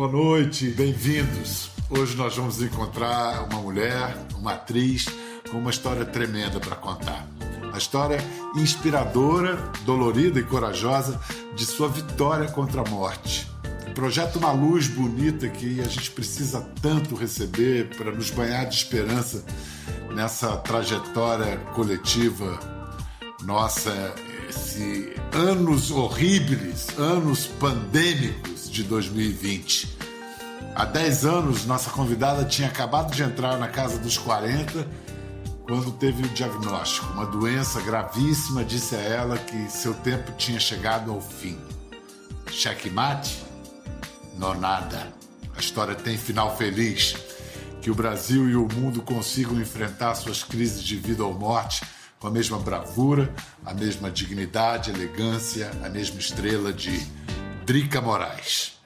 Boa noite, bem-vindos. Hoje nós vamos encontrar uma mulher, uma atriz, com uma história tremenda para contar. A história inspiradora, dolorida e corajosa de sua vitória contra a morte. Projeto Uma Luz Bonita que a gente precisa tanto receber para nos banhar de esperança nessa trajetória coletiva nossa, esse anos horríveis, anos pandêmicos de 2020. Há 10 anos, nossa convidada tinha acabado de entrar na casa dos 40 quando teve o diagnóstico. Uma doença gravíssima disse a ela que seu tempo tinha chegado ao fim. Checkmate? Não nada. A história tem final feliz. Que o Brasil e o mundo consigam enfrentar suas crises de vida ou morte com a mesma bravura, a mesma dignidade, elegância, a mesma estrela de Drica Moraes.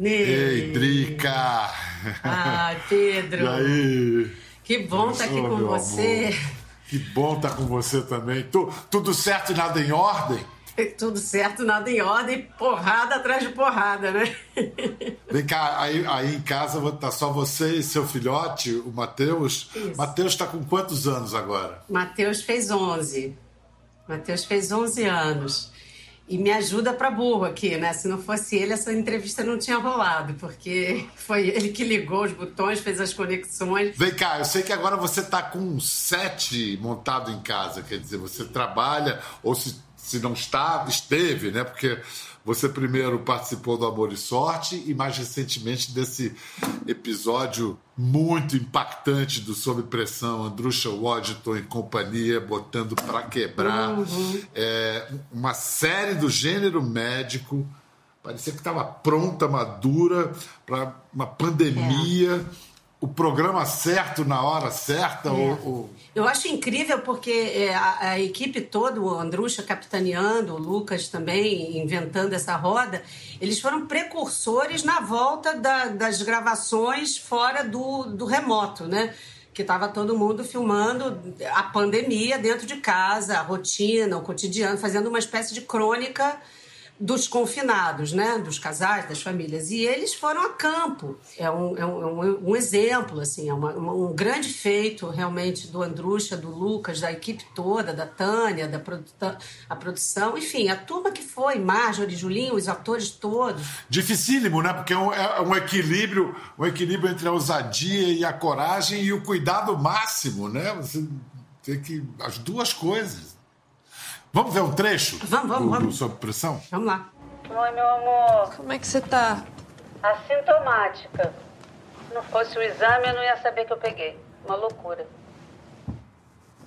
Ei, Drica! Ah, Pedro! E aí? Que bom estar aqui com você. Amor. Que bom estar com você também. Tu, tudo certo e nada em ordem? Tudo certo, nada em ordem, porrada atrás de porrada, né? Vem cá, aí, aí em casa tá só você e seu filhote, o Matheus. Matheus está com quantos anos agora? Matheus fez 11. Matheus fez 11 anos. E me ajuda para burro aqui, né? Se não fosse ele, essa entrevista não tinha rolado, porque foi ele que ligou os botões, fez as conexões. Vem cá, eu sei que agora você tá com um set montado em casa, quer dizer, você trabalha, ou se se não está, esteve, né? Porque você primeiro participou do Amor e Sorte e mais recentemente desse episódio muito impactante do Sob Pressão, Andrusha Waddington e companhia botando para quebrar. Uhum. É, uma série do gênero médico. Parecia que estava pronta, madura para uma pandemia. É o programa certo na hora certa? É. Ou, ou... Eu acho incrível porque é, a, a, equipe toda, o Andrucha capitaneando, o Lucas também inventando essa roda, eles foram precursores na volta da, das gravações fora do, do remoto, né? Que estava todo mundo filmando a pandemia dentro de casa, a rotina, o cotidiano, fazendo uma espécie de crônica dos confinados, né? Dos casais, das famílias. E eles foram a campo. É um, é um, um exemplo, assim, é uma, um grande feito realmente do Andrucha, do Lucas, da equipe toda, da Tânia, da produta, a produção, enfim, a turma que foi, Marjorie, Julinho, os atores todos. Dificílimo, né? Porque é um, é um equilíbrio, um equilíbrio entre a ousadia e a coragem e o cuidado máximo, né? Você tem que. as duas coisas. Vamos ver um trecho? Vamos, vamos, do, vamos. Do Sob Pressão? Vamos lá. Oi, meu amor. Como é que você tá? Assintomática. Se não fosse o exame, eu não ia saber que eu peguei. Uma loucura.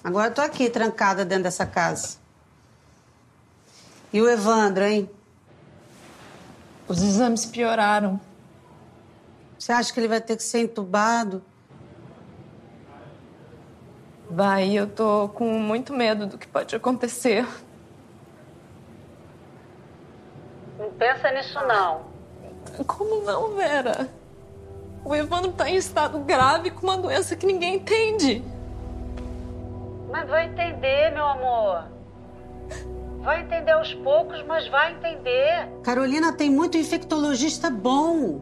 Agora eu tô aqui, trancada dentro dessa casa. E o Evandro, hein? Os exames pioraram. Você acha que ele vai ter que ser entubado? Vai, eu tô com muito medo do que pode acontecer. Não pensa nisso, não. Como não, Vera? O Evandro tá em estado grave com uma doença que ninguém entende. Mas vai entender, meu amor. Vai entender aos poucos, mas vai entender. Carolina tem muito infectologista bom.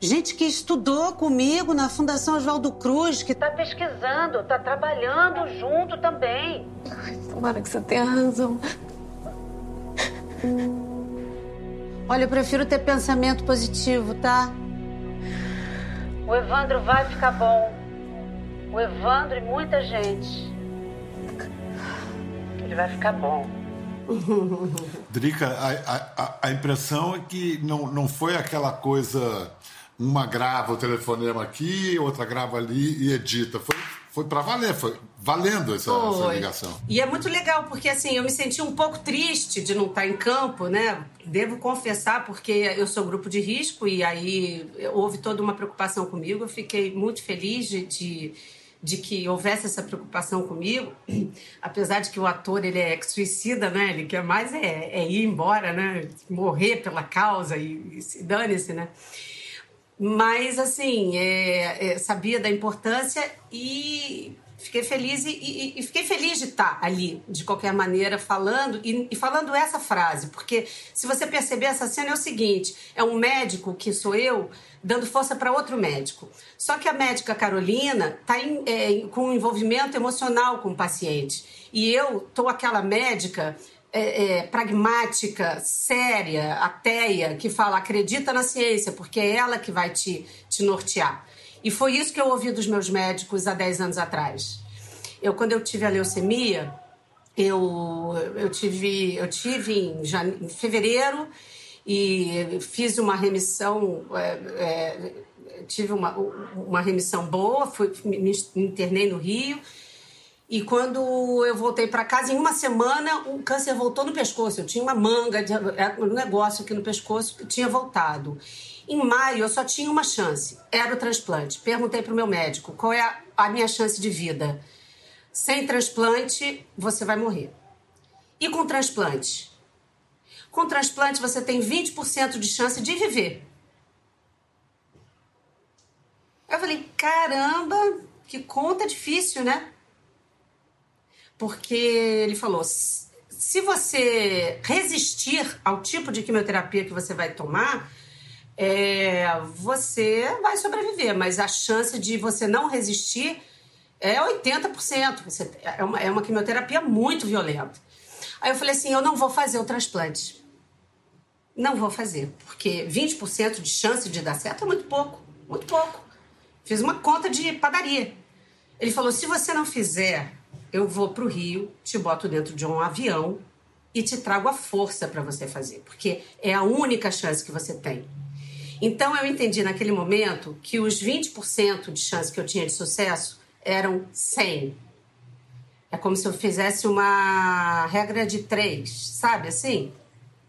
Gente que estudou comigo na Fundação Oswaldo Cruz, que está pesquisando, está trabalhando junto também. tomara que você tenha razão. Olha, eu prefiro ter pensamento positivo, tá? O Evandro vai ficar bom. O Evandro e muita gente. Ele vai ficar bom. Drica, a, a, a impressão é que não, não foi aquela coisa uma grava o telefonema aqui, outra grava ali e edita. Foi, foi para valer, foi valendo essa, essa, ligação. E é muito legal, porque assim, eu me senti um pouco triste de não estar em campo, né? Devo confessar, porque eu sou grupo de risco e aí houve toda uma preocupação comigo. Eu fiquei muito feliz de, de de que houvesse essa preocupação comigo, apesar de que o ator ele é suicida, né? Ele quer mais é, é ir embora, né? Morrer pela causa e, e dane-se, né? Mas, assim, é, é, sabia da importância e Fiquei feliz e, e, e, fiquei feliz de estar ali, de qualquer maneira, falando e, e, falando essa frase, porque se você perceber essa cena é o seguinte: é um médico que sou eu dando força para outro médico. Só que a médica Carolina está é, com um envolvimento emocional com o paciente e eu tô aquela médica é, é, pragmática, séria, ateia, que fala acredita na ciência, porque é ela que vai te, te nortear. E foi isso que eu ouvi dos meus médicos há 10 anos atrás. Eu, quando eu tive a leucemia, eu, eu tive, eu tive em, jane... em fevereiro e fiz uma remissão, é, é, tive uma, uma remissão boa, fui, me internei no Rio. E quando eu voltei para casa, em uma semana, o câncer voltou no pescoço. Eu tinha uma manga, é, um negócio aqui no pescoço que tinha voltado. Em maio, eu só tinha uma chance: era o transplante. Perguntei para o meu médico qual é a minha chance de vida. Sem transplante, você vai morrer. E com transplante? Com transplante, você tem 20% de chance de viver. Eu falei: caramba, que conta difícil, né? Porque ele falou: se você resistir ao tipo de quimioterapia que você vai tomar é, você vai sobreviver, mas a chance de você não resistir é 80%. Você, é, uma, é uma quimioterapia muito violenta. Aí eu falei assim: eu não vou fazer o transplante. Não vou fazer, porque 20% de chance de dar certo é muito pouco, muito pouco. Fiz uma conta de padaria. Ele falou: se você não fizer, eu vou para o Rio, te boto dentro de um avião e te trago a força para você fazer, porque é a única chance que você tem. Então eu entendi naquele momento que os 20% de chance que eu tinha de sucesso eram 100. É como se eu fizesse uma regra de 3, sabe assim?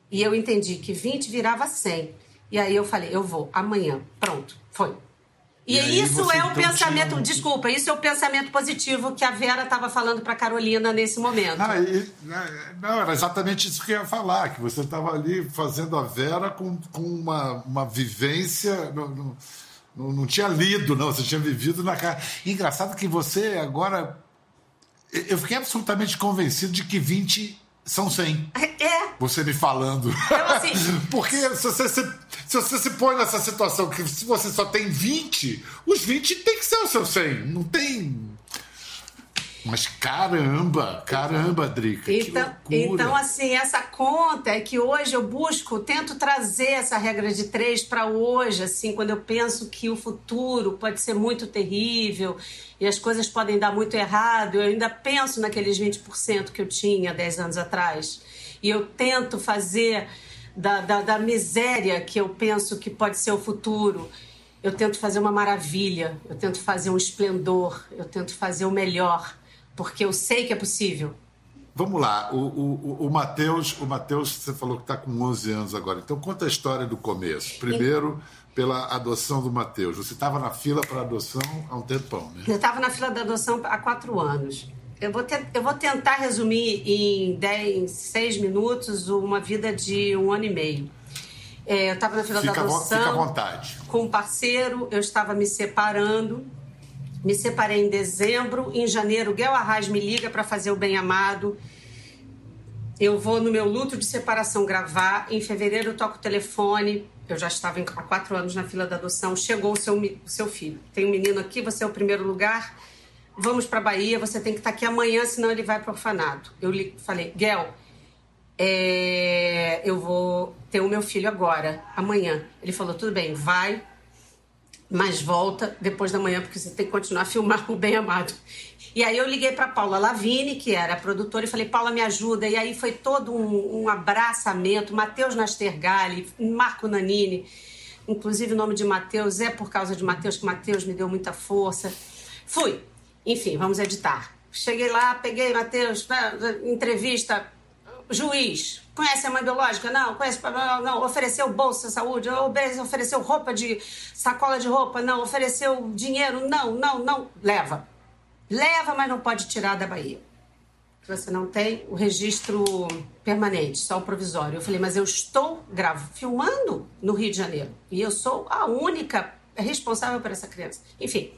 E eu entendi que 20 virava 100. E aí eu falei, eu vou amanhã. Pronto, foi. E, e isso é o então pensamento, tinha... desculpa, isso é o pensamento positivo que a Vera estava falando para Carolina nesse momento. Ah, e, né, não, era exatamente isso que eu ia falar, que você estava ali fazendo a Vera com, com uma, uma vivência. No, no, não, não tinha lido, não, você tinha vivido na cara. Engraçado que você agora. Eu fiquei absolutamente convencido de que 20 são 100. É. Você me falando. Eu, assim, Porque se você, se, se você se põe nessa situação que se você só tem 20, os 20 tem que ser o seu 100. Não tem mas caramba, caramba, Drica. Então, então, assim, essa conta é que hoje eu busco, tento trazer essa regra de três para hoje, assim, quando eu penso que o futuro pode ser muito terrível e as coisas podem dar muito errado, eu ainda penso naqueles 20% que eu tinha 10 anos atrás. E eu tento fazer da, da, da miséria que eu penso que pode ser o futuro eu tento fazer uma maravilha, eu tento fazer um esplendor, eu tento fazer o melhor porque eu sei que é possível. Vamos lá, o, o, o Matheus, o Mateus, você falou que está com 11 anos agora, então conta a história do começo. Primeiro, pela adoção do Matheus. Você estava na fila para adoção há um tempão, né? Eu estava na fila da adoção há quatro anos. Eu vou, te, eu vou tentar resumir em 10, 6 minutos uma vida de um ano e meio. É, eu estava na fila fica da adoção. Fica à vontade. Com um parceiro, eu estava me separando me separei em dezembro. Em janeiro, Guel Arraes me liga para fazer o Bem Amado. Eu vou no meu luto de separação gravar. Em fevereiro, eu toco o telefone. Eu já estava há quatro anos na fila da adoção. Chegou o seu, o seu filho. Tem um menino aqui, você é o primeiro lugar. Vamos para Bahia, você tem que estar tá aqui amanhã, senão ele vai para orfanato. Eu li, falei, Guel, é, eu vou ter o meu filho agora, amanhã. Ele falou, tudo bem, vai, mas volta depois da manhã, porque você tem que continuar a filmar o Bem Amado. E aí eu liguei para Paula Lavini, que era produtora, e falei, Paula, me ajuda. E aí foi todo um, um abraçamento, Matheus Nastergalli, Marco Nanini. Inclusive o nome de Matheus é por causa de Matheus, que Matheus me deu muita força. Fui. Enfim, vamos editar. Cheguei lá, peguei Matheus, entrevista, juiz, conhece a mãe biológica? Não. Conhece? Não, não. Ofereceu bolsa de saúde? Ofereceu roupa de. sacola de roupa? Não. Ofereceu dinheiro? Não, não, não. Leva. Leva, mas não pode tirar da Bahia. Você não tem o registro permanente, só o provisório. Eu falei, mas eu estou gravo, filmando no Rio de Janeiro. E eu sou a única responsável por essa criança. Enfim.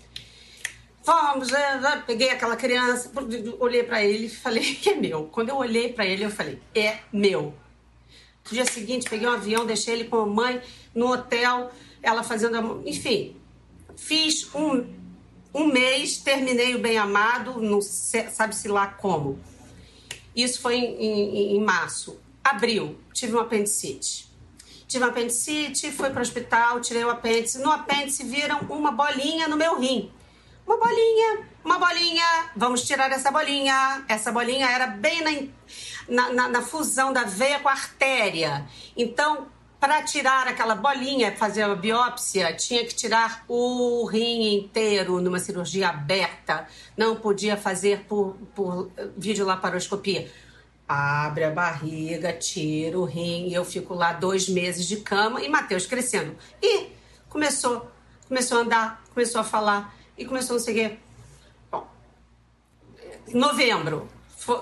Vamos, é, é. peguei aquela criança, olhei para ele e falei que é meu. Quando eu olhei para ele, eu falei, é meu. No dia seguinte, peguei um avião, deixei ele com a mãe no hotel, ela fazendo, enfim, fiz um, um mês, terminei o bem amado, não sabe-se lá como. Isso foi em, em, em março. Abril, tive um apendicite. Tive um apendicite, fui para o hospital, tirei o apêndice. No apêndice viram uma bolinha no meu rim. Uma bolinha, uma bolinha, vamos tirar essa bolinha. Essa bolinha era bem na, na, na, fusão da veia com a artéria. Então, para tirar aquela bolinha, fazer a biópsia, tinha que tirar o rim inteiro numa cirurgia aberta. Não podia fazer por, por videolaparoscopia abre a barriga, tira o rim, e eu fico lá dois meses de cama e Matheus crescendo. E começou, começou a andar, começou a falar e começou a seguir. Bom, novembro,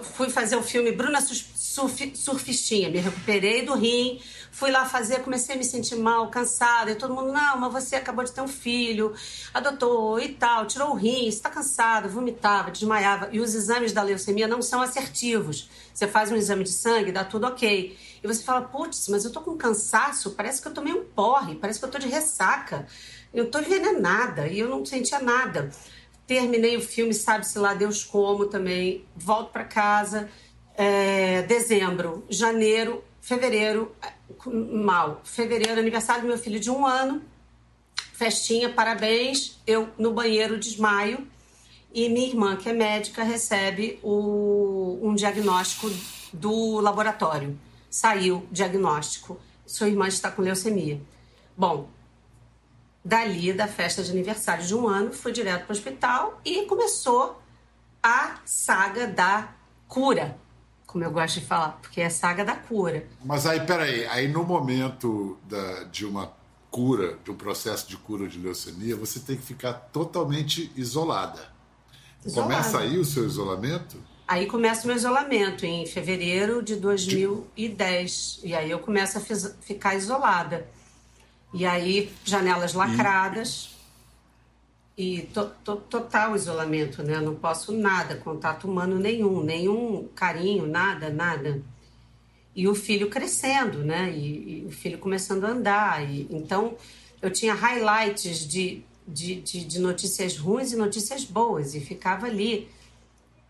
fui fazer o filme Bruna Surfistinha, me recuperei do rim, Fui lá fazer, comecei a me sentir mal, cansada. E todo mundo, não, mas você acabou de ter um filho, adotou e tal, tirou o rim, está cansado, vomitava, desmaiava. E os exames da leucemia não são assertivos. Você faz um exame de sangue, dá tudo ok. E você fala, putz, mas eu tô com cansaço, parece que eu tomei um porre, parece que eu tô de ressaca. Eu tô envenenada e eu não sentia nada. Terminei o filme, sabe-se lá Deus como também. Volto para casa, é, dezembro, janeiro, fevereiro, mal. Fevereiro, aniversário do meu filho de um ano, festinha, parabéns. Eu no banheiro desmaio e minha irmã, que é médica, recebe o, um diagnóstico do laboratório. Saiu diagnóstico. Sua irmã está com leucemia. Bom, dali da festa de aniversário de um ano, fui direto para o hospital e começou a saga da cura como eu gosto de falar, porque é a saga da cura. Mas aí, peraí, aí no momento da, de uma cura, de um processo de cura de leucemia, você tem que ficar totalmente isolada. isolada. Começa aí o seu isolamento? Aí começa o meu isolamento em fevereiro de 2010. E aí eu começo a ficar isolada. E aí, janelas lacradas. E e to, to, total isolamento, né? Não posso nada, contato humano nenhum, nenhum carinho, nada, nada. E o filho crescendo, né? E, e o filho começando a andar. E, então, eu tinha highlights de, de, de, de notícias ruins e notícias boas, e ficava ali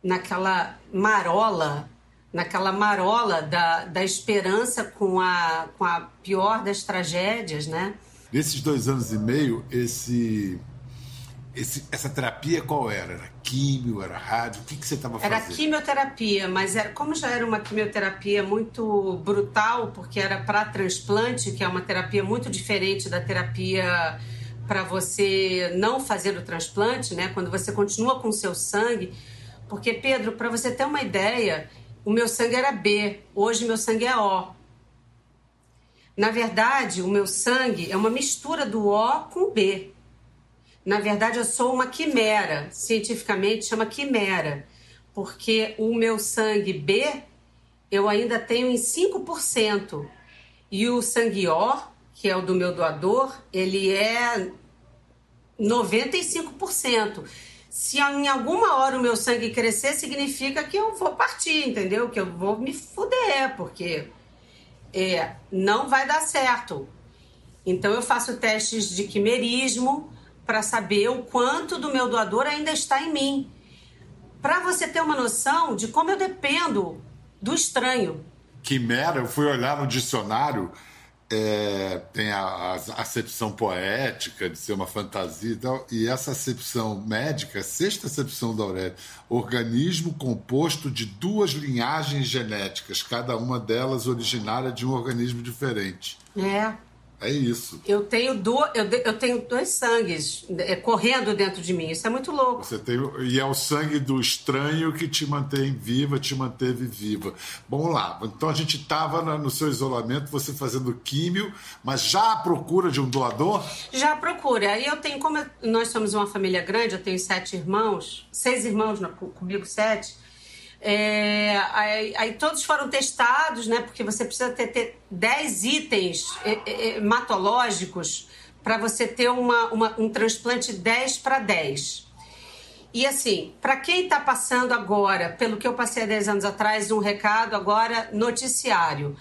naquela marola, naquela marola da, da esperança com a, com a pior das tragédias, né? Nesses dois anos e meio, esse esse, essa terapia qual era? Era químio, era rádio? O que, que você estava fazendo? Era quimioterapia, mas era, como já era uma quimioterapia muito brutal, porque era para transplante, que é uma terapia muito diferente da terapia para você não fazer o transplante, né? Quando você continua com o seu sangue. Porque, Pedro, para você ter uma ideia, o meu sangue era B, hoje meu sangue é O. Na verdade, o meu sangue é uma mistura do O com B. Na verdade, eu sou uma quimera, cientificamente chama quimera, porque o meu sangue B eu ainda tenho em 5%. E o sangue O, que é o do meu doador, ele é 95%. Se em alguma hora o meu sangue crescer, significa que eu vou partir, entendeu? Que eu vou me fuder, porque é, não vai dar certo. Então eu faço testes de quimerismo, para saber o quanto do meu doador ainda está em mim. Para você ter uma noção de como eu dependo do estranho. Quimera, eu fui olhar no dicionário, é, tem a, a, acepção poética de ser uma fantasia e tal, e essa acepção médica, sexta acepção da Aurélia, organismo composto de duas linhagens genéticas, cada uma delas originária de um organismo diferente. É. É isso. Eu tenho, do, eu, eu tenho dois sangues é, correndo dentro de mim. Isso é muito louco. Você tem, e é o sangue do estranho que te mantém viva, te manteve viva. Bom lá, então a gente estava no seu isolamento, você fazendo químio, mas já à procura de um doador? Já procura. Aí eu tenho, como eu, nós somos uma família grande, eu tenho sete irmãos, seis irmãos comigo, sete. É, aí, aí, todos foram testados, né? Porque você precisa ter, ter 10 itens hematológicos para você ter uma, uma, um transplante 10 para 10. E assim, para quem está passando agora, pelo que eu passei há 10 anos atrás, um recado agora noticiário.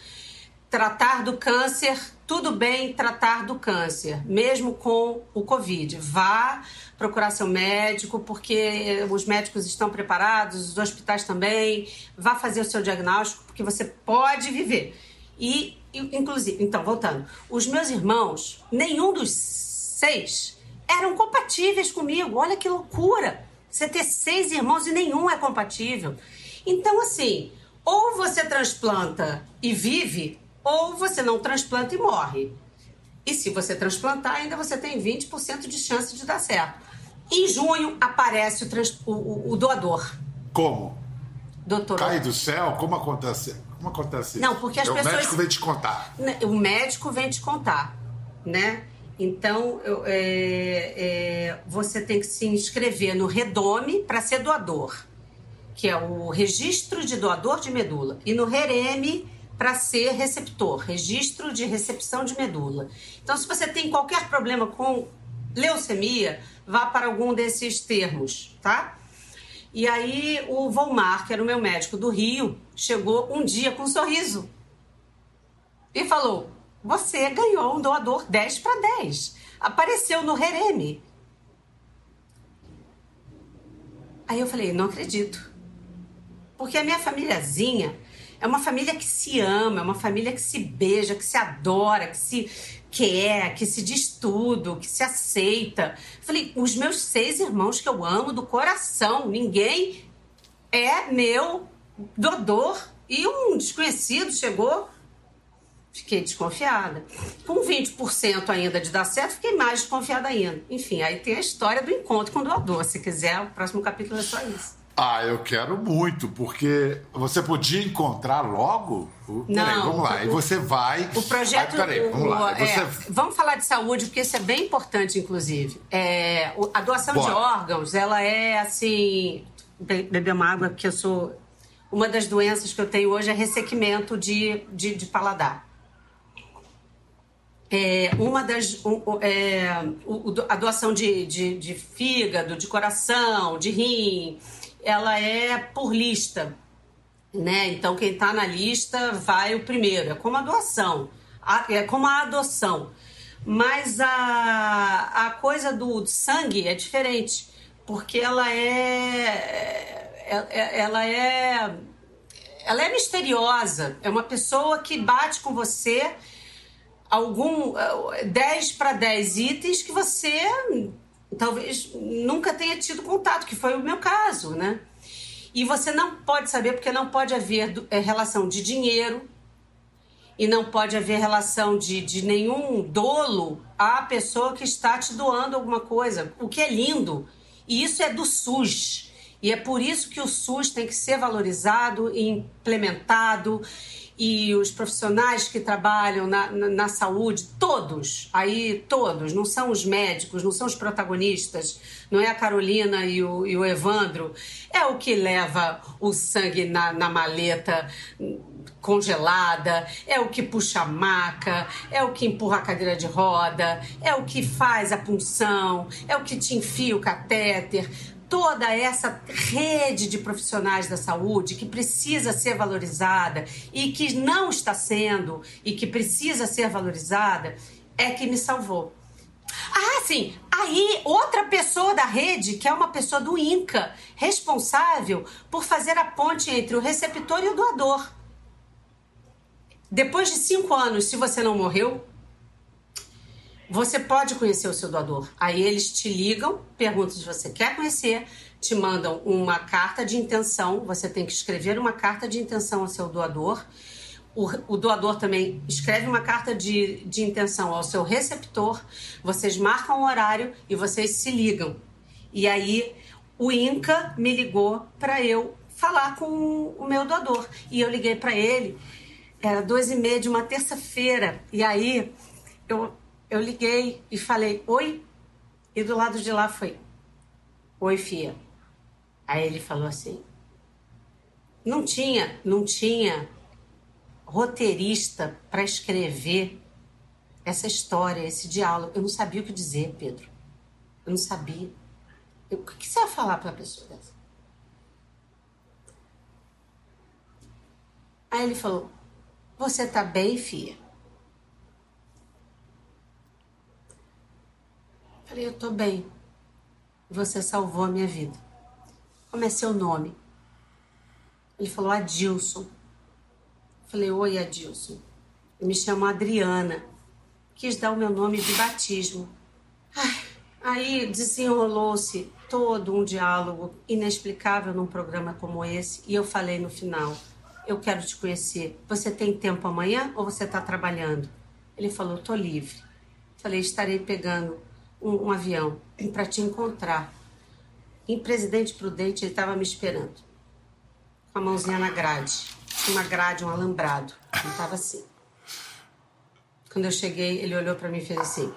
Tratar do câncer, tudo bem tratar do câncer, mesmo com o Covid. Vá procurar seu médico, porque os médicos estão preparados, os hospitais também. Vá fazer o seu diagnóstico, porque você pode viver. E, inclusive, então, voltando, os meus irmãos, nenhum dos seis eram compatíveis comigo. Olha que loucura! Você ter seis irmãos e nenhum é compatível. Então, assim, ou você transplanta e vive, ou você não transplanta e morre. E se você transplantar, ainda você tem 20% de chance de dar certo. Em junho aparece o, trans, o, o, o doador. Como? Doutor. Cai do céu? Como acontece? Como acontece Não, porque as é, pessoas. O médico vem te contar. O médico vem te contar, né? Então, eu, é, é, você tem que se inscrever no Redome para ser doador, que é o registro de doador de medula, e no REREME para ser receptor, registro de recepção de medula. Então, se você tem qualquer problema com leucemia, vá para algum desses termos, tá? E aí, o Volmar, que era o meu médico do Rio, chegou um dia com um sorriso e falou: você ganhou um doador 10 para 10. Apareceu no Rereme. Aí eu falei, não acredito. Porque a minha famíliazinha é uma família que se ama, é uma família que se beija, que se adora, que se quer, que se diz tudo, que se aceita. Falei, os meus seis irmãos que eu amo do coração, ninguém é meu doador. E um desconhecido chegou Fiquei desconfiada. Com 20% ainda de dar certo, fiquei mais desconfiada ainda. Enfim, aí tem a história do encontro com o doador. Se quiser, o próximo capítulo é só isso. Ah, eu quero muito, porque você podia encontrar logo? Não, peraí, vamos lá. O, e você vai. O projeto. Ah, peraí, vamos lá. É, você... vamos falar de saúde, porque isso é bem importante, inclusive. É, a doação Bora. de órgãos, ela é assim. Beber uma água, porque eu sou. Uma das doenças que eu tenho hoje é ressequimento de, de, de paladar é, uma das um, é, a doação de, de, de, fígado, de coração, de rim, ela é por lista, né? Então quem está na lista vai o primeiro, é como a doação, é como a adoção. Mas a, a coisa do sangue é diferente, porque ela é, é, é ela é ela é misteriosa, é uma pessoa que bate com você algum 10 para 10 itens que você talvez nunca tenha tido contato, que foi o meu caso, né? E você não pode saber porque não pode haver é, relação de dinheiro e não pode haver relação de, de nenhum dolo à pessoa que está te doando alguma coisa, o que é lindo. E isso é do SUS. E é por isso que o SUS tem que ser valorizado e implementado e os profissionais que trabalham na, na, na, saúde, todos, aí todos, não são os médicos, não são os protagonistas, não é a Carolina e o, e o Evandro, é o que leva o sangue na, na maleta congelada, é o que puxa a maca, é o que empurra a cadeira de roda, é o que faz a punção, é o que te enfia o catéter toda essa rede de profissionais da saúde que precisa ser valorizada e que não está sendo e que precisa ser valorizada é que me salvou. Ah, sim. Aí, outra pessoa da rede, que é uma pessoa do INCA, responsável por fazer a ponte entre o receptor e o doador. Depois de cinco anos, se você não morreu, você pode conhecer o seu doador. Aí eles te ligam, perguntam se você quer conhecer, te mandam uma carta de intenção. Você tem que escrever uma carta de intenção ao seu doador. O, o, doador também escreve uma carta de, de intenção ao seu receptor. Vocês marcam o horário e vocês se ligam. E aí o INCA me ligou para eu falar com o meu doador. E eu liguei para ele, era duas e meia de uma terça-feira. E aí eu eu liguei e falei, oi? E do lado de lá foi, oi, Fia. Aí ele falou assim, não tinha, não tinha roteirista para escrever essa história, esse diálogo. Eu não sabia o que dizer, Pedro. Eu não sabia. Eu, o que você vai falar para a pessoa dessa? Aí ele falou: Você tá bem, filha? Falei: Eu tô bem. Você salvou a minha vida. Como é seu nome? Ele falou: Adilson. Falei: Oi, Adilson. Eu me chamo Adriana. Quis dar o meu nome de batismo. Aí desenrolou-se todo um diálogo inexplicável num programa como esse e eu falei no final: Eu quero te conhecer. Você tem tempo amanhã ou você está trabalhando? Ele falou: Tô livre. Falei: Estarei pegando um, um avião para te encontrar. Em Presidente Prudente, ele estava me esperando, com a mãozinha na grade. Uma grade, um alambrado. Ele estava assim. Quando eu cheguei, ele olhou para mim e fez assim.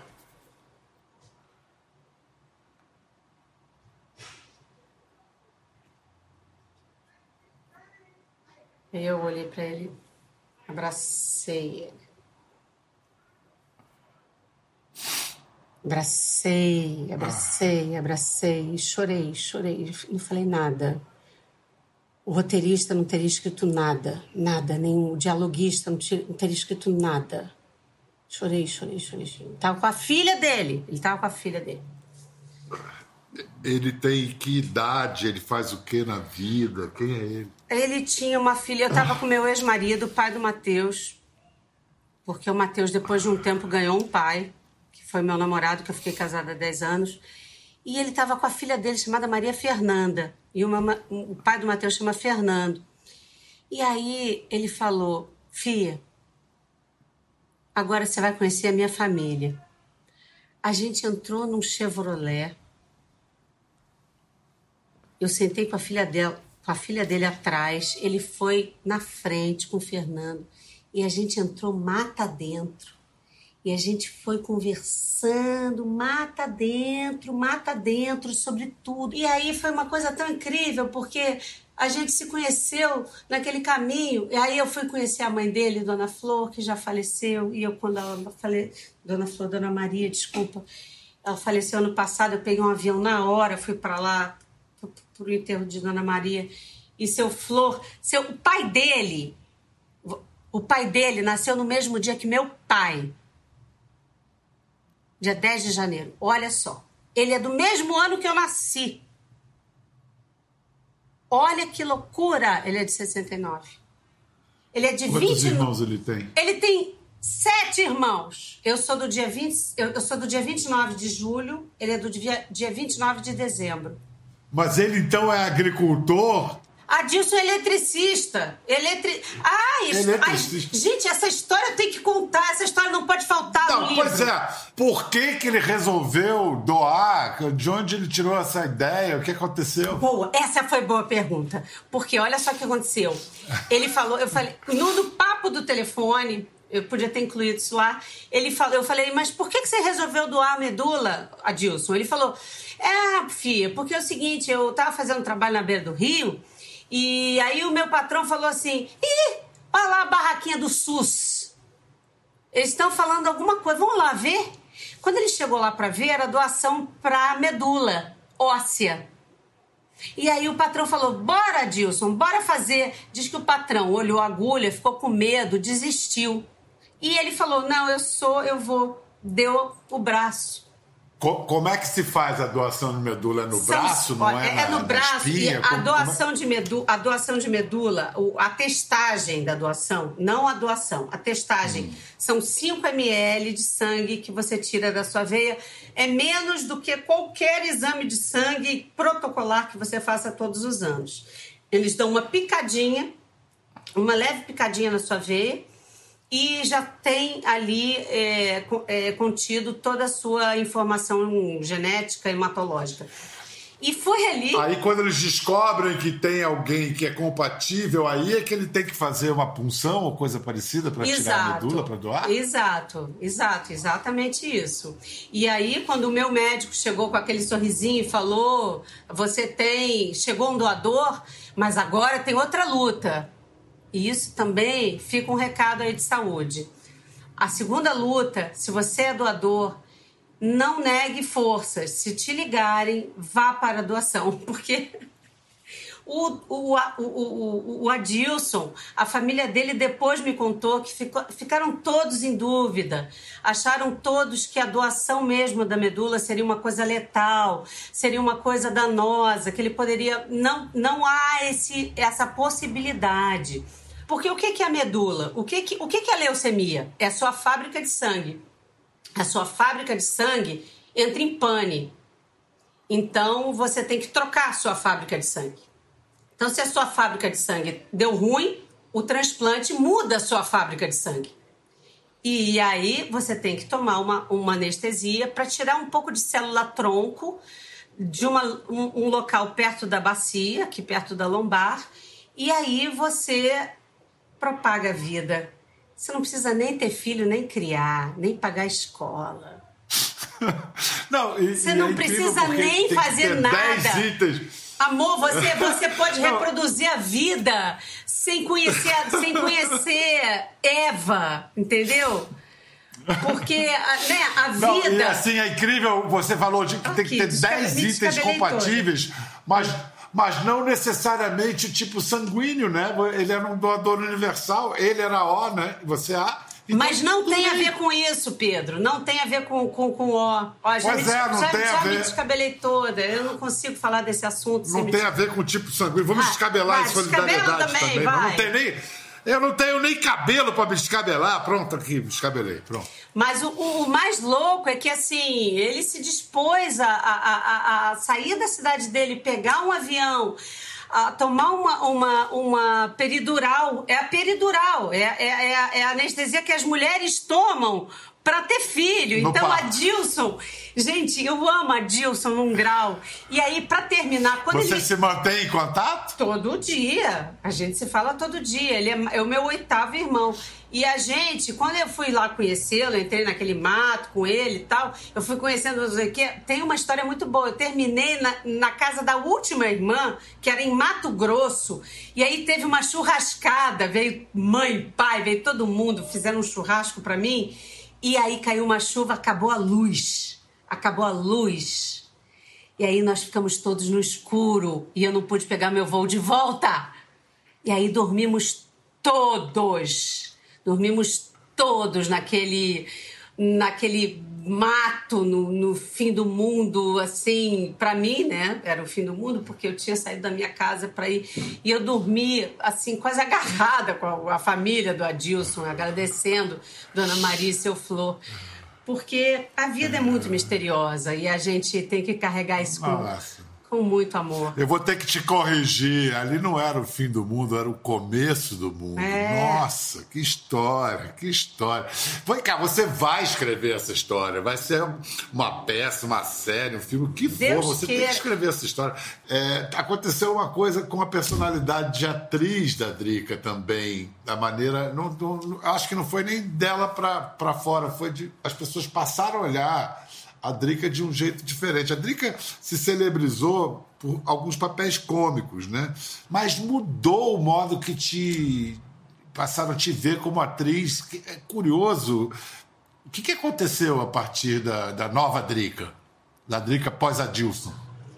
Eu olhei para ele, abracei ele. Abracei, abracei, abracei, e chorei, chorei, não falei nada. O roteirista não teria escrito nada, nada, nem o dialoguista não, teria escrito nada. Chorei, chorei, chorei, chorei. Tava com a filha dele, ele tava com a filha dele. Ele tem que idade? Ele faz o que na vida? Quem é ele? Ele tinha uma filha, eu tava com meu ex-marido, pai do Matheus, porque o Matheus, depois de um tempo, ganhou um pai foi meu namorado, que eu fiquei casada há 10 anos. E ele estava com a filha dele, chamada Maria Fernanda. E uma, o pai do Mateus chama Fernando. E aí ele falou: Fia, agora você vai conhecer a minha família. A gente entrou num Chevrolet. Eu sentei com a filha dela, com a filha dele atrás. Ele foi na frente com o Fernando. E a gente entrou mata dentro. E a gente foi conversando, mata dentro, mata dentro, sobre tudo. E aí foi uma coisa tão incrível, porque a gente se conheceu naquele caminho. E aí eu fui conhecer a mãe dele, Dona Flor, que já faleceu. E eu, quando ela falei, Dona Flor, Dona Maria, desculpa, ela faleceu ano passado. Eu peguei um avião na hora, fui para lá, para o enterro de Dona Maria. E seu Flor, seu, o pai dele, o pai dele nasceu no mesmo dia que meu pai dia 10 de janeiro. Olha só. Ele é do mesmo ano que eu nasci. Olha que loucura! Ele é de 69. Ele é de Quantos 20 irmãos ele tem? Ele tem sete irmãos. Eu sou do dia 20, eu, eu sou do dia 29 de julho, ele é do dia, dia 29 de dezembro. Mas ele então é agricultor? Adilson é eletricista. Eletri... Ai, eletricista. Ai, gente, essa história tem que contar. Essa história não pode faltar não, no livro. Pois é. Por que, que ele resolveu doar? De onde ele tirou essa ideia? O que aconteceu? Boa, essa foi boa pergunta. Porque olha só o que aconteceu. Ele falou, eu falei, no, papo do telefone, eu podia ter incluído isso lá. Ele falou, eu falei, mas por que, que você resolveu doar a medula, Adilson? Ele falou, é, filha, porque é o seguinte, eu tava fazendo um trabalho na beira do rio e aí o meu patrão falou assim: ih, olha lá a barraquinha do SUS. Eles estão falando alguma coisa, vamos lá ver. Quando ele chegou lá para ver, era doação para medula óssea. E aí o patrão falou: bora, Dilson, bora fazer. Diz que o patrão olhou a agulha, ficou com medo, desistiu. E ele falou: não, eu sou, eu vou. Deu o braço. Como é que se faz a doação de medula? É no São, braço, não é? É, na, no braço. Espinha? a, como, doação como é? de medula, a doação de medula, a testagem da doação, não a doação, a testagem, hum. são 5 ml de sangue que você tira da sua veia. É menos do que qualquer exame de sangue protocolar que você faça todos os anos. Eles dão uma picadinha, uma leve picadinha na sua veia e já tem ali é, é, contido toda a sua informação genética hematológica. E foi ali. Aí, quando eles descobrem que tem alguém que é compatível, aí é que ele tem que fazer uma punção ou coisa parecida para tirar a medula, para doar? Exato, exato, exatamente isso. E aí, quando o meu médico chegou com aquele sorrisinho e falou: Você tem. Chegou um doador, mas agora tem outra luta. E isso também fica um recado aí de saúde. A segunda luta, se você é doador, não negue forças. Se te ligarem, vá para a doação, porque o, o, o, o, Adilson, a família dele depois me contou que ficou, ficaram todos em dúvida. Acharam todos que a doação mesmo da medula seria uma coisa letal, seria uma coisa danosa, que ele poderia. Não, não há esse, essa possibilidade. Porque o que é a medula? O que, é a leucemia? É a sua fábrica de sangue. A sua fábrica de sangue entra em pane. Então você tem que trocar a sua fábrica de sangue. Então, se a sua fábrica de sangue deu ruim, o transplante muda a sua fábrica de sangue. E aí você tem que tomar uma, uma anestesia para tirar um pouco de célula tronco de uma, um, um, local perto da bacia, aqui perto da lombar, e aí você propaga a vida. Você não precisa nem ter filho, nem criar, nem pagar escola. não, e, você não é precisa nem fazer nada. itens Amor, você, você pode reproduzir a vida sem conhecer, sem conhecer Eva, entendeu? Porque né, a vida. Não, e assim, é incrível, você falou de que Aqui, tem que ter 10 itens compatíveis, mas, mas não necessariamente tipo sanguíneo, né? Ele era um doador universal, ele era O, né? Você A. Então, Mas não tem bem. a ver com isso, Pedro. Não tem a ver com, com, com o. Ó, já pois me, é, não já, tem já a ver. me descabelei toda. Eu não consigo falar desse assunto. Não tem me... a ver com o tipo sanguíneo. Vamos ah, descabelar vai, em solidariedade também. Não tem nem. Eu não tenho nem cabelo para me descabelar. Pronto, aqui, me descabelei. Pronto. Mas o, o, mais louco é que, assim, ele se dispôs a, a, a, a sair da cidade dele, pegar um avião, a tomar uma, uma, uma peridural. É a peridural, é, é, é, a, é a anestesia que as mulheres tomam para ter filho. Então, a Dilson, gente, eu amo a Dilson num grau. E aí, para terminar, quando Você ele... se mantém em contato? Todo dia. A gente se fala todo dia. Ele é, é o meu oitavo irmão. E a gente, quando eu fui lá conhecê-lo, entrei naquele mato com ele e tal, eu fui conhecendo o que tem uma história muito boa. Eu terminei na, na casa da última irmã, que era em Mato Grosso, e aí teve uma churrascada, veio mãe, pai, veio todo mundo, fizeram um churrasco para mim. E aí caiu uma chuva, acabou a luz. Acabou a luz. E aí nós ficamos todos no escuro e eu não pude pegar meu voo de volta. E aí dormimos todos. Dormimos todos naquele naquele mato no, no fim do mundo, assim, para mim, né? Era o fim do mundo, porque eu tinha saído da minha casa para ir. E eu dormi, assim, quase agarrada com a, a, família do Adilson, agradecendo Dona Maria e seu Flor. Porque a vida é muito misteriosa e a gente tem que carregar isso com. Com muito amor. Eu vou ter que te corrigir. Ali não era o fim do mundo, era o começo do mundo. É. Nossa, que história, que história. Vem cá, você vai escrever essa história. Vai ser uma peça, uma série, um filme, o que Deus for. Você queira. tem que escrever essa história. É, aconteceu uma coisa com a personalidade de atriz da Drica também. Da maneira. Não, não, acho que não foi nem dela para fora, foi de. As pessoas passaram a olhar a Drica de um jeito diferente. A Drica se celebrizou por alguns papéis cômicos, né? Mas mudou o modo que te passaram a te ver como atriz. É curioso. O que, que aconteceu a partir da, da nova Drica? Da Drica pós-Adilson?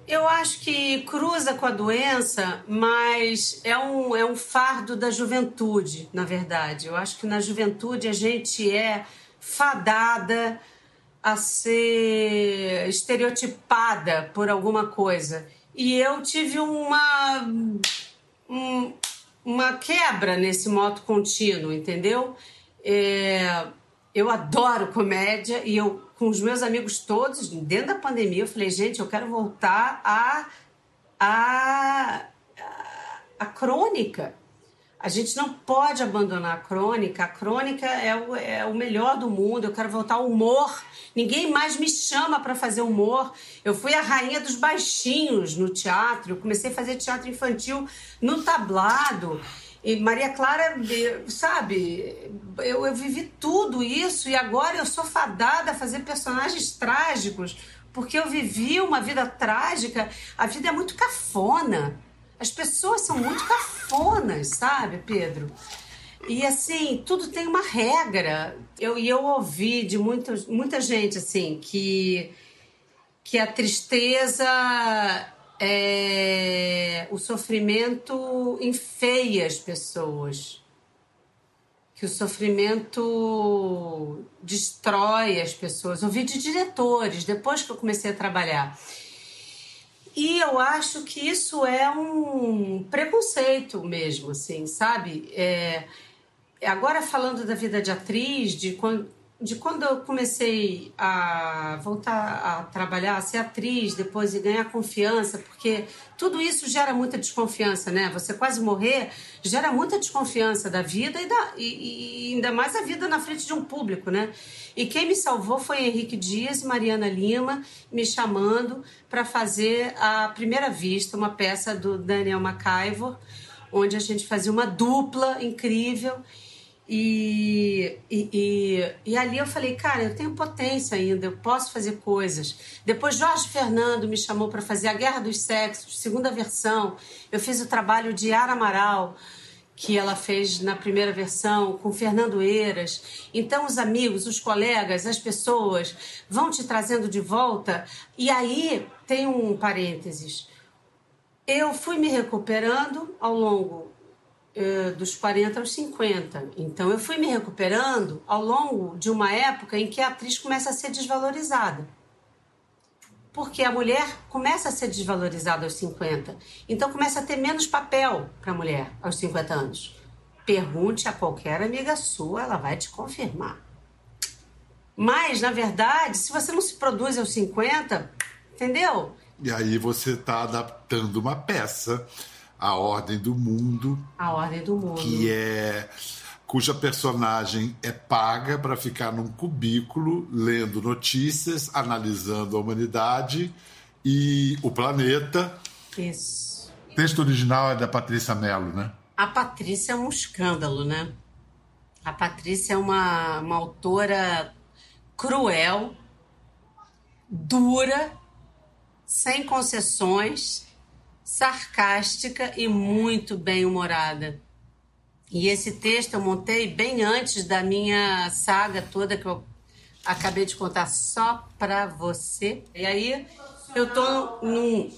Eu acho que cruza com a doença, mas é um, é um fardo da juventude, na verdade. Eu acho que na juventude a gente é fadada a ser estereotipada por alguma coisa. E eu tive uma, um, uma quebra nesse modo contínuo, entendeu? É, eu adoro comédia e eu, com os meus amigos todos, dentro da pandemia, eu falei, gente, eu quero voltar a, a, a crônica. A gente não pode abandonar a crônica. A crônica é o, é o melhor do mundo. Eu quero voltar ao humor. Ninguém mais me chama para fazer humor. Eu fui a rainha dos baixinhos no teatro. Eu comecei a fazer teatro infantil no tablado. E Maria Clara, sabe, eu, eu vivi tudo isso e agora eu sou fadada a fazer personagens trágicos porque eu vivi uma vida trágica. A vida é muito cafona. As pessoas são muito cafonas, sabe, Pedro? E assim, tudo tem uma regra. Eu, e eu ouvi de muita, muita gente assim que, que a tristeza é, o sofrimento enfeia as pessoas. Que o sofrimento destrói as pessoas. Ouvi de diretores, depois que eu comecei a trabalhar. E eu acho que isso é um preconceito mesmo, assim, sabe? É, agora falando da vida de atriz, de quando, de quando eu comecei a voltar a trabalhar, a ser atriz, depois e ganhar confiança, porque tudo isso gera muita desconfiança, né? Você quase morrer gera muita desconfiança da vida e, da, e, e ainda mais a vida na frente de um público, né? E quem me salvou foi Henrique Dias e Mariana Lima me chamando para fazer a primeira vista, uma peça do Daniel McIvor, onde a gente fazia uma dupla incrível e, e, e, ali eu falei, cara, eu tenho potência ainda, eu posso fazer coisas. Depois Jorge Fernando me chamou para fazer A Guerra dos Sexos, segunda versão. Eu fiz o trabalho de Ara Amaral, que ela fez na primeira versão, com Fernando Eiras. Então os amigos, os colegas, as pessoas vão te trazendo de volta. E aí tem um parênteses. Eu fui me recuperando ao longo eh, dos 40 aos 50. Então eu fui me recuperando ao longo de uma época em que a atriz começa a ser desvalorizada. Porque a mulher começa a ser desvalorizada aos 50. Então começa a ter menos papel para a mulher aos 50 anos. Pergunte a qualquer amiga sua, ela vai te confirmar. Mas, na verdade, se você não se produz aos 50, entendeu? E aí você está adaptando uma peça a Ordem do Mundo. A Ordem do Mundo. Que é cuja personagem é paga para ficar num cubículo lendo notícias, analisando a humanidade e o planeta. Isso. O texto original é da Patrícia Mello, né? A Patrícia é um escândalo, né? A Patrícia é uma, uma autora cruel, dura, sem concessões sarcástica e muito bem-humorada. E esse texto eu montei bem antes da minha saga toda que eu acabei de contar só para você. E aí eu tô num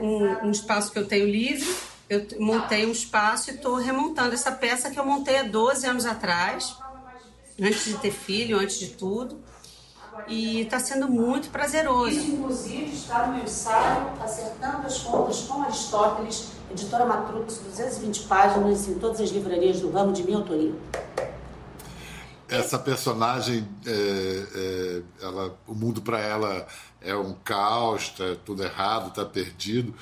um, um, espaço que eu tenho livre, eu montei um espaço e estou remontando essa peça que eu montei há 12 anos atrás, antes de ter filho, antes de tudo e está sendo muito prazeroso. Isso, inclusive, está no meu ensaio Acertando as Contas com Aristóteles, editora Matrux, 220 páginas em todas as livrarias do ramo de minha autoria. Essa personagem, é, é, ela, o mundo para ela é um caos, está tudo errado, está perdido.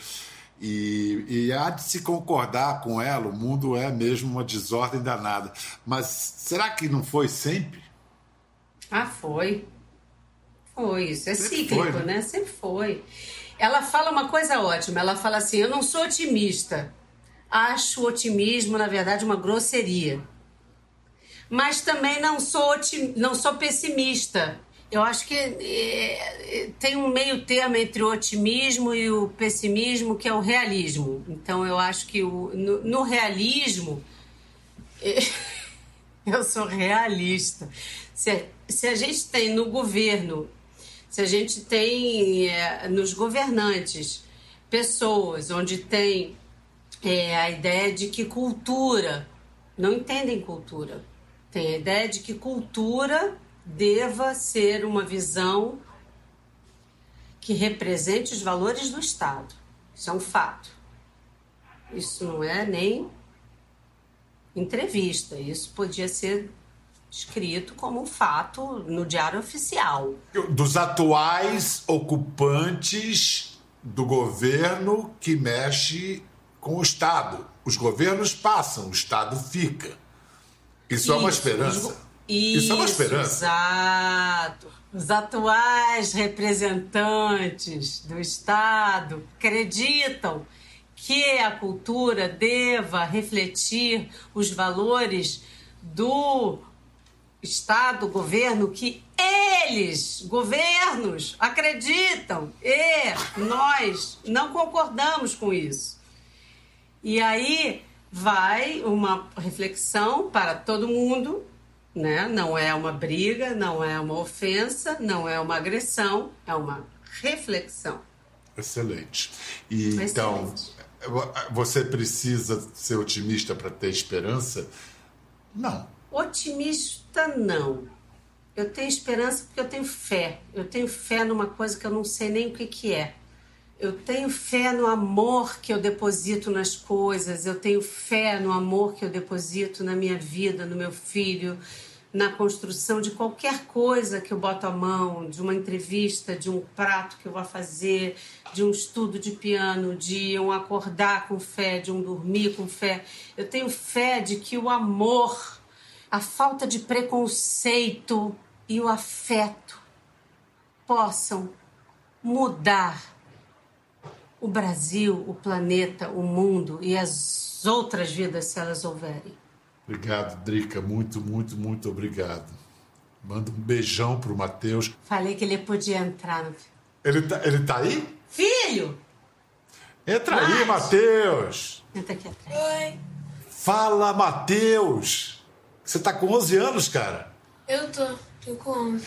E, e há de se concordar com ela, o mundo é mesmo uma desordem danada. Mas será que não foi sempre? Ah, foi. Foi, isso é Sempre cíclico, foi, né? né? Sempre foi. Ela fala uma coisa ótima, ela fala assim: eu não sou otimista. Acho o otimismo, na verdade, uma grosseria. Mas também não sou, otim... não sou pessimista. Eu acho que é, tem um meio termo entre o otimismo e o pessimismo, que é o realismo. Então, eu acho que o, no, no realismo, é, eu sou realista. Se, se a gente tem no governo se a gente tem é, nos governantes pessoas onde tem é, a ideia de que cultura, não entendem cultura, tem a ideia de que cultura deva ser uma visão que represente os valores do Estado. Isso é um fato. Isso não é nem entrevista, isso podia ser escrito como um fato no Diário Oficial. Dos atuais ocupantes do governo que mexe com o Estado. Os governos passam, o Estado fica. Isso, Isso é uma esperança. Isso, Isso é uma esperança. Exato. Os atuais representantes do Estado acreditam que a cultura deva refletir os valores do Estado, governo, que eles, governos, acreditam e nós não concordamos com isso. E aí vai uma reflexão para todo mundo, né? Não é uma briga, não é uma ofensa, não é uma agressão, é uma reflexão. Excelente. E Excelente. então, você precisa ser otimista para ter esperança? Não. Otimista não. Eu tenho esperança porque eu tenho fé. Eu tenho fé numa coisa que eu não sei nem o que, que é. Eu tenho fé no amor que eu deposito nas coisas, eu tenho fé no amor que eu deposito na minha vida, no meu filho, na construção de qualquer coisa que eu boto a mão, de uma entrevista, de um prato que eu vou fazer, de um estudo de piano, de um acordar com fé, de um dormir com fé. Eu tenho fé de que o amor, a falta de preconceito e o afeto possam mudar o Brasil, o planeta, o mundo e as outras vidas, se elas houverem. Obrigado, Drica. Muito, muito, muito obrigado. Manda um beijão pro Matheus. Falei que ele podia entrar. No... Ele tá, ele tá aí? Filho! Entra aí, Mas- Matheus. Entra aqui atrás. Oi, Fala, Matheus. Você tá com 11 anos, cara. eu tô, tô com 11.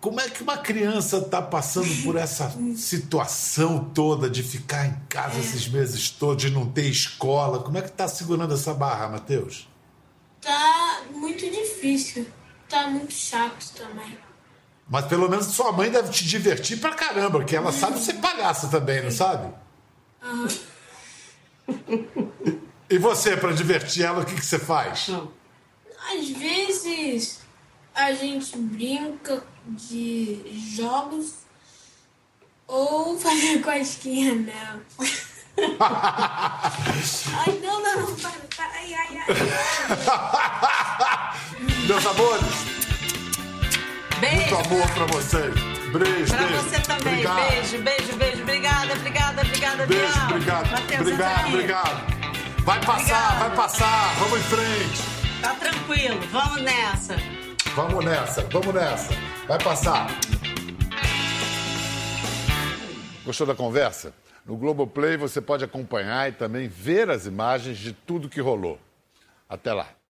Como é que uma criança tá passando por essa situação toda de ficar em casa esses meses todos, de não ter escola? Como é que tá segurando essa barra, Matheus? Tá muito difícil. Tá muito chato também. Mas pelo menos sua mãe deve te divertir pra caramba, porque ela sabe ser palhaça também, não sabe? E você, pra divertir ela, o que, que você faz? Não. Às vezes a gente brinca de jogos ou fazer cosquinha nela. ai, não, não, não, para, para, ai, ai, ai. Meus amores, Beijo! muito amor pra vocês. Beijo, Pra beijo. você também. Obrigado. Beijo, beijo, beijo. Obrigada, obrigada, obrigada, Beijo, obrigado. Matheus, entra obrigado, obrigado. Vai passar, Obrigada. vai passar. Vamos em frente. Tá tranquilo, vamos nessa. Vamos nessa, vamos nessa. Vai passar. Gostou da conversa? No Globoplay você pode acompanhar e também ver as imagens de tudo que rolou. Até lá.